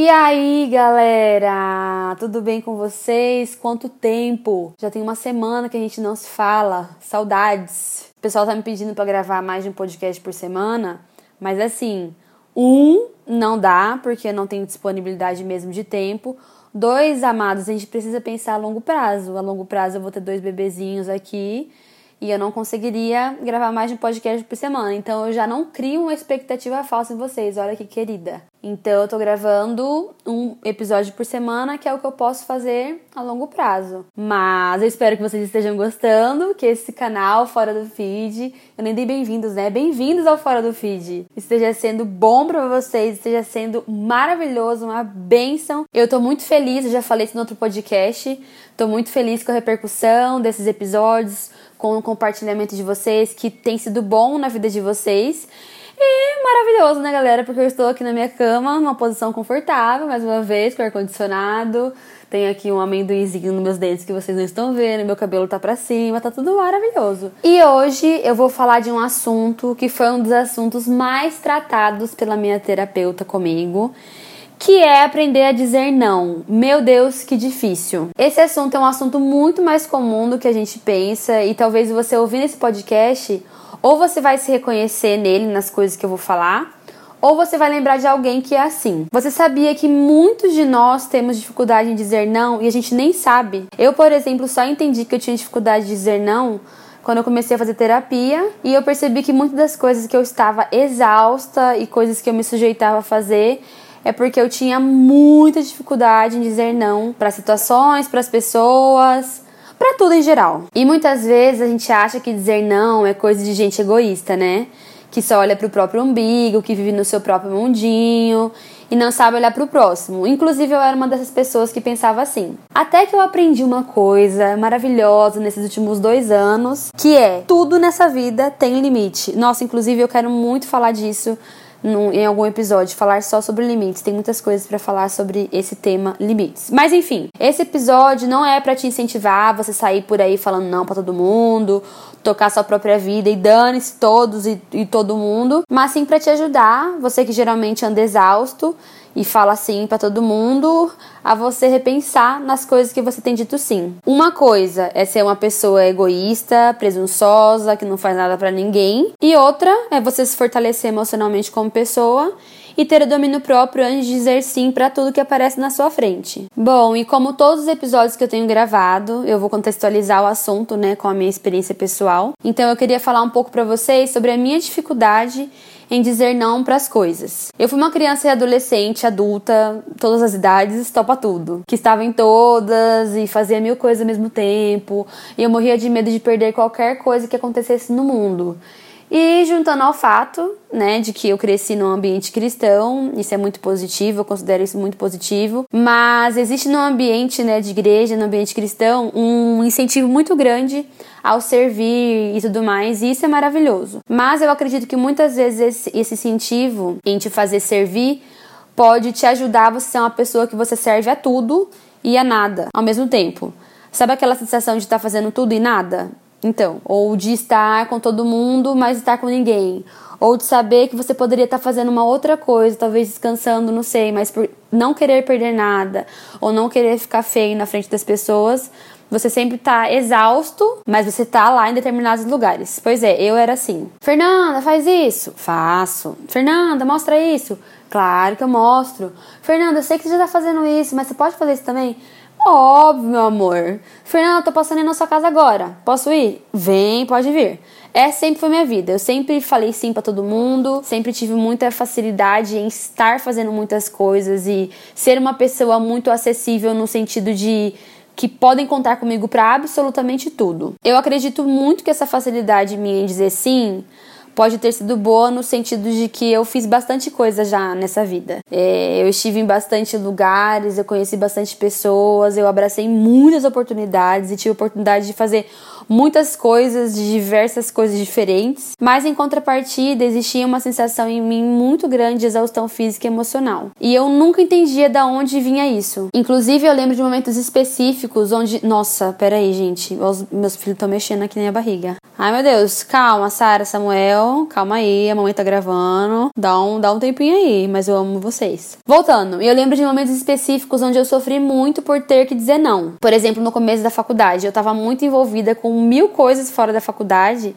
E aí, galera? Tudo bem com vocês? Quanto tempo? Já tem uma semana que a gente não se fala. Saudades. O pessoal tá me pedindo para gravar mais de um podcast por semana, mas assim, um não dá porque não tenho disponibilidade mesmo de tempo. Dois, amados, a gente precisa pensar a longo prazo. A longo prazo eu vou ter dois bebezinhos aqui e eu não conseguiria gravar mais de um podcast por semana. Então eu já não crio uma expectativa falsa em vocês. Olha que querida. Então eu tô gravando um episódio por semana, que é o que eu posso fazer a longo prazo. Mas eu espero que vocês estejam gostando, que esse canal Fora do Feed, eu nem dei bem-vindos, né? Bem-vindos ao Fora do Feed. Esteja sendo bom para vocês, esteja sendo maravilhoso, uma bênção. Eu tô muito feliz, eu já falei isso no outro podcast. Tô muito feliz com a repercussão desses episódios, com o compartilhamento de vocês, que tem sido bom na vida de vocês. E maravilhoso, né, galera? Porque eu estou aqui na minha cama, numa posição confortável, mais uma vez, com ar-condicionado. Tenho aqui um amendoinzinho nos meus dentes que vocês não estão vendo, meu cabelo tá pra cima, tá tudo maravilhoso. E hoje eu vou falar de um assunto que foi um dos assuntos mais tratados pela minha terapeuta comigo que é aprender a dizer não. Meu Deus, que difícil. Esse assunto é um assunto muito mais comum do que a gente pensa e talvez você ouvindo esse podcast ou você vai se reconhecer nele, nas coisas que eu vou falar, ou você vai lembrar de alguém que é assim. Você sabia que muitos de nós temos dificuldade em dizer não e a gente nem sabe? Eu, por exemplo, só entendi que eu tinha dificuldade de dizer não quando eu comecei a fazer terapia e eu percebi que muitas das coisas que eu estava exausta e coisas que eu me sujeitava a fazer é porque eu tinha muita dificuldade em dizer não para situações, para as pessoas para tudo em geral. E muitas vezes a gente acha que dizer não é coisa de gente egoísta, né? Que só olha pro próprio umbigo, que vive no seu próprio mundinho e não sabe olhar para o próximo. Inclusive, eu era uma dessas pessoas que pensava assim. Até que eu aprendi uma coisa maravilhosa nesses últimos dois anos, que é tudo nessa vida tem limite. Nossa, inclusive, eu quero muito falar disso num, em algum episódio, falar só sobre limites. Tem muitas coisas para falar sobre esse tema limites. Mas enfim, esse episódio não é para te incentivar você sair por aí falando não para todo mundo, tocar sua própria vida e dane-se todos e, e todo mundo, mas sim para te ajudar, você que geralmente anda exausto e fala sim para todo mundo, a você repensar nas coisas que você tem dito sim. Uma coisa é ser uma pessoa egoísta, presunçosa, que não faz nada para ninguém, e outra é você se fortalecer emocionalmente como pessoa e ter o domínio próprio antes de dizer sim para tudo que aparece na sua frente. Bom, e como todos os episódios que eu tenho gravado, eu vou contextualizar o assunto, né, com a minha experiência pessoal. Então eu queria falar um pouco para vocês sobre a minha dificuldade em dizer não para as coisas. Eu fui uma criança e adolescente, adulta, todas as idades, topa tudo. Que estava em todas e fazia mil coisas ao mesmo tempo. E eu morria de medo de perder qualquer coisa que acontecesse no mundo. E juntando ao fato, né, de que eu cresci num ambiente cristão, isso é muito positivo, eu considero isso muito positivo, mas existe no ambiente, né, de igreja, no ambiente cristão, um incentivo muito grande ao servir e tudo mais, e isso é maravilhoso. Mas eu acredito que muitas vezes esse, incentivo em te fazer servir pode te ajudar a você ser uma pessoa que você serve a tudo e a nada ao mesmo tempo. Sabe aquela sensação de estar tá fazendo tudo e nada? Então, ou de estar com todo mundo, mas estar com ninguém. Ou de saber que você poderia estar fazendo uma outra coisa, talvez descansando, não sei, mas por não querer perder nada, ou não querer ficar feio na frente das pessoas, você sempre tá exausto, mas você tá lá em determinados lugares. Pois é, eu era assim. Fernanda, faz isso. Faço. Fernanda, mostra isso. Claro que eu mostro. Fernanda, eu sei que você já tá fazendo isso, mas você pode fazer isso também? Óbvio, meu amor. Fernanda, tô passando aí na sua casa agora. Posso ir? Vem, pode vir. Essa sempre foi minha vida. Eu sempre falei sim para todo mundo, sempre tive muita facilidade em estar fazendo muitas coisas e ser uma pessoa muito acessível no sentido de que podem contar comigo para absolutamente tudo. Eu acredito muito que essa facilidade minha em dizer sim pode ter sido boa no sentido de que eu fiz bastante coisa já nessa vida. É, eu estive em bastante lugares, eu conheci bastante pessoas, eu abracei muitas oportunidades e tive a oportunidade de fazer muitas coisas, de diversas coisas diferentes, mas em contrapartida existia uma sensação em mim muito grande de exaustão física e emocional. E eu nunca entendia da onde vinha isso. Inclusive, eu lembro de momentos específicos onde. Nossa, peraí, gente. Os meus filhos estão mexendo aqui na minha barriga. Ai, meu Deus. Calma, Sara, Samuel Calma aí, a mamãe tá gravando. Dá um, dá um tempinho aí, mas eu amo vocês. Voltando, eu lembro de momentos específicos onde eu sofri muito por ter que dizer não. Por exemplo, no começo da faculdade, eu tava muito envolvida com mil coisas fora da faculdade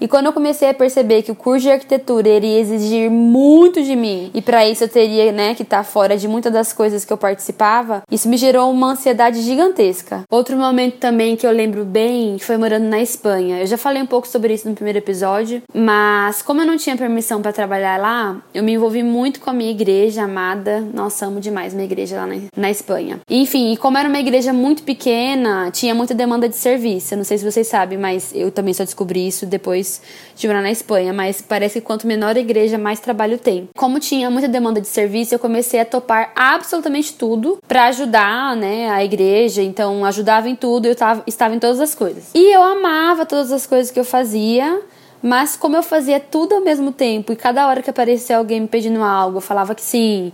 e quando eu comecei a perceber que o curso de arquitetura iria exigir muito de mim, e para isso eu teria, né, que estar tá fora de muitas das coisas que eu participava, isso me gerou uma ansiedade gigantesca. Outro momento também que eu lembro bem foi morando na Espanha. Eu já falei um pouco sobre isso no primeiro episódio, mas como eu não tinha permissão para trabalhar lá, eu me envolvi muito com a minha igreja amada. Nossa, amo demais minha igreja lá na, na Espanha. Enfim, e como era uma igreja muito pequena, tinha muita demanda de serviço. Eu não sei se vocês sabem, mas eu também só descobri isso depois de morar na Espanha, mas parece que quanto menor a igreja, mais trabalho tem. Como tinha muita demanda de serviço, eu comecei a topar absolutamente tudo para ajudar, né, a igreja. Então, ajudava em tudo, eu tava, estava em todas as coisas. E eu amava todas as coisas que eu fazia. Mas como eu fazia tudo ao mesmo tempo e cada hora que aparecia alguém me pedindo algo, eu falava que sim,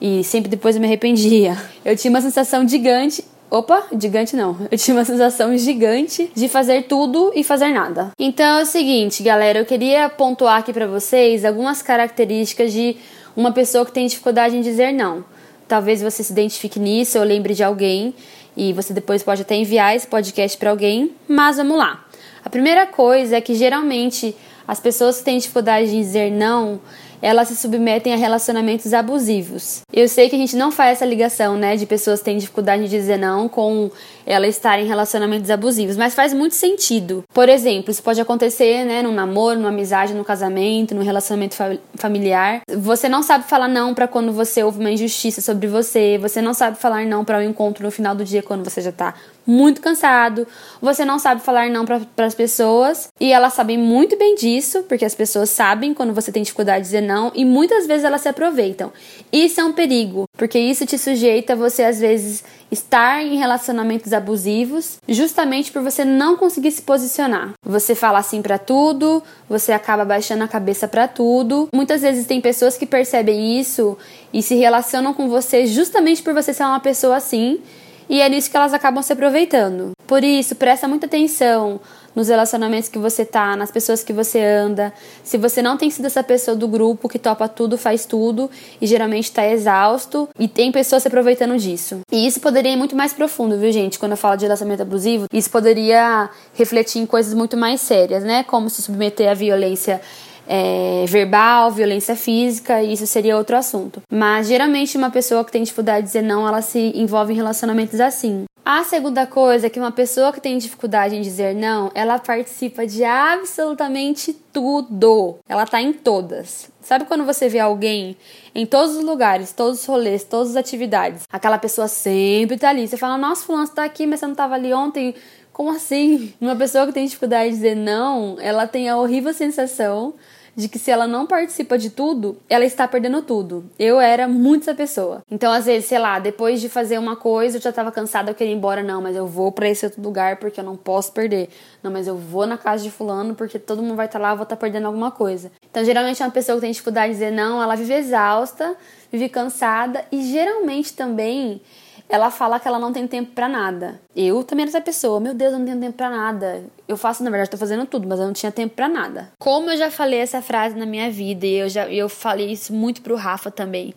e sempre depois eu me arrependia. Eu tinha uma sensação gigante Opa, gigante não. Eu tinha uma sensação gigante de fazer tudo e fazer nada. Então é o seguinte, galera, eu queria pontuar aqui para vocês algumas características de uma pessoa que tem dificuldade em dizer não. Talvez você se identifique nisso ou lembre de alguém e você depois pode até enviar esse podcast para alguém, mas vamos lá. A primeira coisa é que geralmente as pessoas que têm dificuldade de dizer não, elas se submetem a relacionamentos abusivos. Eu sei que a gente não faz essa ligação, né, de pessoas que têm dificuldade de dizer não com ela estar em relacionamentos abusivos, mas faz muito sentido. Por exemplo, isso pode acontecer, né, num namoro, numa amizade, num casamento, num relacionamento fa familiar. Você não sabe falar não para quando você ouve uma injustiça sobre você, você não sabe falar não para um encontro no final do dia quando você já tá muito cansado, você não sabe falar não para as pessoas e elas sabem muito bem disso, porque as pessoas sabem quando você tem dificuldade de dizer não e muitas vezes elas se aproveitam. Isso é um perigo, porque isso te sujeita você às vezes estar em relacionamentos abusivos, justamente por você não conseguir se posicionar. Você fala assim para tudo, você acaba baixando a cabeça para tudo. Muitas vezes tem pessoas que percebem isso e se relacionam com você justamente por você ser uma pessoa assim e é nisso que elas acabam se aproveitando. Por isso, presta muita atenção nos relacionamentos que você tá, nas pessoas que você anda. Se você não tem sido essa pessoa do grupo que topa tudo, faz tudo e geralmente está exausto e tem pessoas se aproveitando disso. E isso poderia ir muito mais profundo, viu, gente? Quando eu falo de relacionamento abusivo, isso poderia refletir em coisas muito mais sérias, né? Como se submeter à violência é, verbal, violência física, isso seria outro assunto. Mas geralmente uma pessoa que tem dificuldade de dizer não, ela se envolve em relacionamentos assim. A segunda coisa é que uma pessoa que tem dificuldade em dizer não, ela participa de absolutamente tudo. Ela tá em todas. Sabe quando você vê alguém em todos os lugares, todos os rolês, todas as atividades? Aquela pessoa sempre tá ali. Você fala, nossa, fulano, você tá aqui, mas você não tava ali ontem. Como assim? Uma pessoa que tem dificuldade de dizer não, ela tem a horrível sensação de que se ela não participa de tudo, ela está perdendo tudo. Eu era muito essa pessoa. Então, às vezes, sei lá, depois de fazer uma coisa, eu já tava cansada, eu queria ir embora. Não, mas eu vou para esse outro lugar porque eu não posso perder. Não, mas eu vou na casa de fulano porque todo mundo vai estar tá lá, eu vou estar tá perdendo alguma coisa. Então, geralmente, é uma pessoa que tem dificuldade de dizer não, ela vive exausta, vive cansada e geralmente também ela fala que ela não tem tempo para nada. Eu também era essa pessoa, meu Deus, eu não tenho tempo para nada. Eu faço, na verdade, tô fazendo tudo, mas eu não tinha tempo para nada. Como eu já falei essa frase na minha vida e eu já eu falei isso muito pro Rafa também,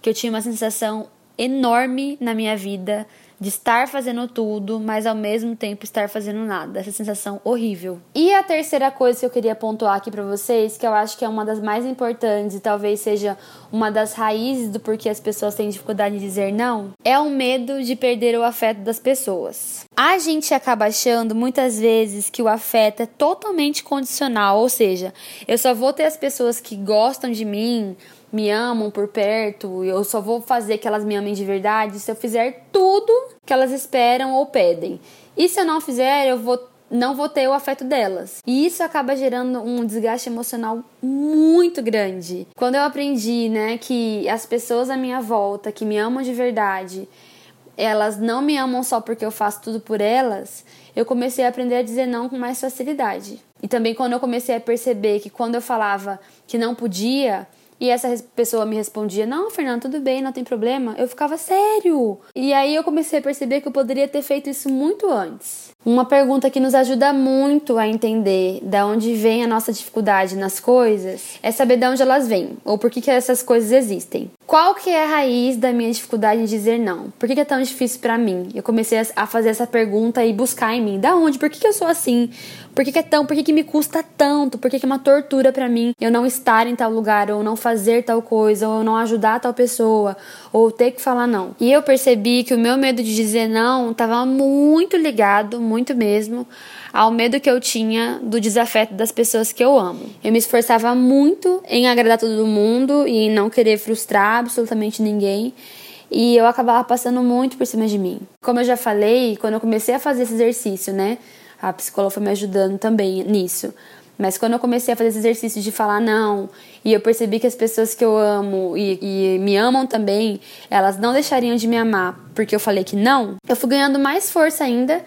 que eu tinha uma sensação enorme na minha vida de estar fazendo tudo, mas ao mesmo tempo estar fazendo nada. Essa sensação horrível. E a terceira coisa que eu queria pontuar aqui para vocês, que eu acho que é uma das mais importantes e talvez seja uma das raízes do porquê as pessoas têm dificuldade de dizer não, é o medo de perder o afeto das pessoas. A gente acaba achando muitas vezes que o afeto é totalmente condicional, ou seja, eu só vou ter as pessoas que gostam de mim, me amam por perto, eu só vou fazer que elas me amem de verdade se eu fizer tudo que elas esperam ou pedem. E se eu não fizer, eu vou não vou ter o afeto delas. E isso acaba gerando um desgaste emocional muito grande. Quando eu aprendi, né, que as pessoas à minha volta que me amam de verdade, elas não me amam só porque eu faço tudo por elas, eu comecei a aprender a dizer não com mais facilidade. E também quando eu comecei a perceber que quando eu falava que não podia, E essa pessoa me respondia: Não, Fernando, tudo bem, não tem problema. Eu ficava sério. E aí eu comecei a perceber que eu poderia ter feito isso muito antes. Uma pergunta que nos ajuda muito a entender da onde vem a nossa dificuldade nas coisas é saber de onde elas vêm ou por que, que essas coisas existem. Qual que é a raiz da minha dificuldade em dizer não? Por que, é tão difícil para mim? Eu comecei a fazer essa pergunta e buscar em mim. Da onde? Por que, eu sou assim? Por que, é tão? Por que, que me custa tanto? Por que, que é uma tortura para mim eu não estar em tal lugar, ou não fazer tal coisa, ou não ajudar tal pessoa, ou ter que falar não? E eu percebi que o meu medo de dizer não estava muito ligado, muito mesmo, ao medo que eu tinha do desafeto das pessoas que eu amo. Eu me esforçava muito em agradar todo mundo e em não querer frustrar absolutamente ninguém. E eu acabava passando muito por cima de mim. Como eu já falei, quando eu comecei a fazer esse exercício, né? A psicóloga foi me ajudando também nisso. Mas quando eu comecei a fazer esse exercício de falar não, e eu percebi que as pessoas que eu amo e, e, me amam também, elas não deixariam de me amar porque eu falei que não, eu fui ganhando mais força ainda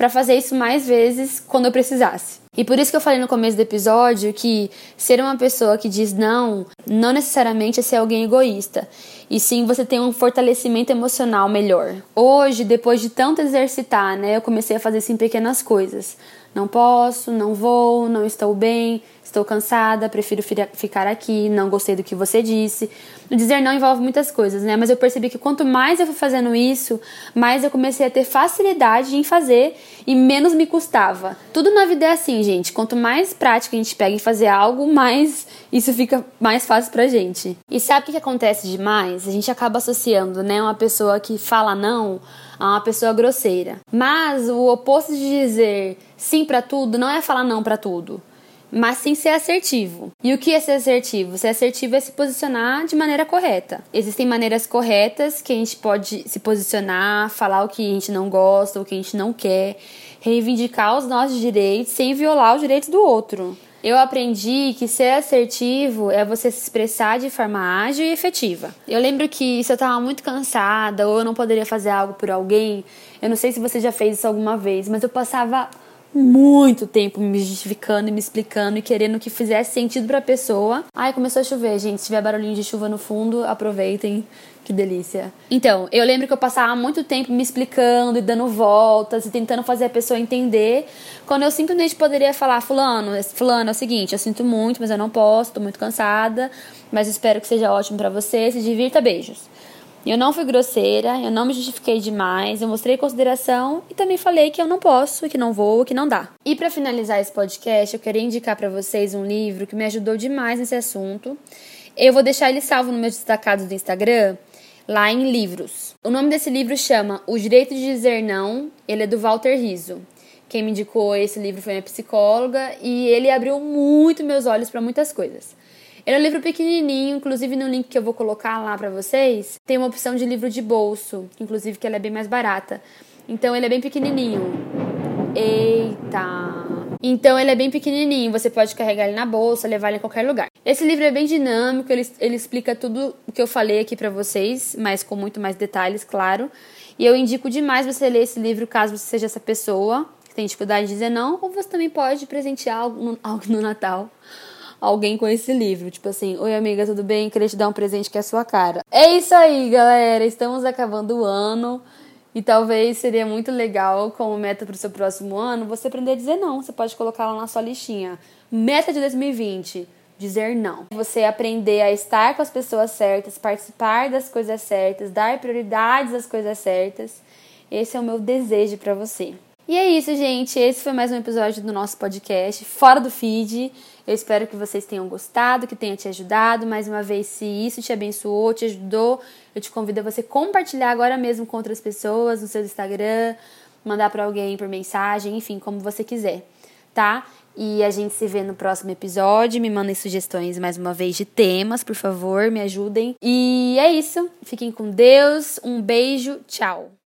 para fazer isso mais vezes quando eu precisasse. E por isso que eu falei no começo do episódio que ser uma pessoa que diz não, não necessariamente é ser alguém egoísta, e sim você tem um fortalecimento emocional melhor. Hoje, depois de tanto exercitar, né, eu comecei a fazer isso em pequenas coisas. Não posso, não vou, não estou bem, estou cansada, prefiro ficar aqui, não gostei do que você disse. O dizer não envolve muitas coisas, né? Mas eu percebi que quanto mais eu fui fazendo isso, mais eu comecei a ter facilidade em fazer e menos me custava. Tudo na vida é assim, gente. Quanto mais prática a gente pega em fazer algo, mais isso fica mais fácil pra gente. E sabe o que acontece demais? A gente acaba associando, né, uma pessoa que fala não a uma pessoa grosseira. Mas o oposto de dizer sim para tudo não é falar não para tudo mas sim ser assertivo. E o que é ser assertivo? Ser assertivo é se posicionar de maneira correta. Existem maneiras corretas que a gente pode se posicionar, falar o que a gente não gosta, o que a gente não quer, reivindicar os nossos direitos sem violar os direitos do outro. Eu aprendi que ser assertivo é você se expressar de forma ágil e efetiva. Eu lembro que se eu estava muito cansada ou eu não poderia fazer algo por alguém, eu não sei se você já fez isso alguma vez, mas eu passava muito tempo me justificando e me explicando e querendo que fizesse sentido pra pessoa. Ai, começou a chover, gente. Se tiver barulhinho de chuva no fundo, aproveitem. Que delícia. Então, eu lembro que eu passava muito tempo me explicando e dando voltas e tentando fazer a pessoa entender, quando eu simplesmente poderia falar: Fulano, Fulano, é o seguinte, eu sinto muito, mas eu não posso, tô muito cansada, mas espero que seja ótimo para você, se divirta, beijos. Eu não fui grosseira, eu não me justifiquei demais, eu mostrei consideração e também falei que eu não posso, que não vou, que não dá. E para finalizar esse podcast, eu queria indicar para vocês um livro que me ajudou demais nesse assunto. Eu vou deixar ele salvo nos meus destacados do Instagram, lá em livros. O nome desse livro chama O Direito de Dizer Não, ele é do Walter Riso. Quem me indicou esse livro foi minha psicóloga e ele abriu muito meus olhos para muitas coisas. Ele é um livro pequenininho, inclusive no link que eu vou colocar lá para vocês, tem uma opção de livro de bolso, inclusive que ela é bem mais barata. Então ele é bem pequenininho. Eita! Então ele é bem pequenininho, você pode carregar ele na bolsa, levar ele em qualquer lugar. Esse livro é bem dinâmico, ele, ele explica tudo o que eu falei aqui para vocês, mas com muito mais detalhes, claro. E eu indico demais você ler esse livro caso você seja essa pessoa que tem dificuldade de dizer não, ou você também pode presentear algo no, algo no Natal alguém com esse livro. Tipo assim, oi amiga, tudo bem? Queria te dar um presente que é a sua cara. É isso aí, galera. Estamos acabando o ano. E talvez seria muito legal, como meta para o seu próximo ano, você aprender a dizer não. Você pode colocar lá na sua listinha. Meta de 2020: dizer não. Você aprender a estar com as pessoas certas, participar das coisas certas, dar prioridades às coisas certas. Esse é o meu desejo para você. E é isso, gente. Esse foi mais um episódio do nosso podcast, fora do feed. Eu espero que vocês tenham gostado, que tenha te ajudado. Mais uma vez, se isso te abençoou, te ajudou, eu te convido a você compartilhar agora mesmo com outras pessoas no seu Instagram, mandar para alguém por mensagem, enfim, como você quiser, tá? E a gente se vê no próximo episódio. Me mandem sugestões mais uma vez de temas, por favor, me ajudem. E é isso. Fiquem com Deus. Um beijo. Tchau.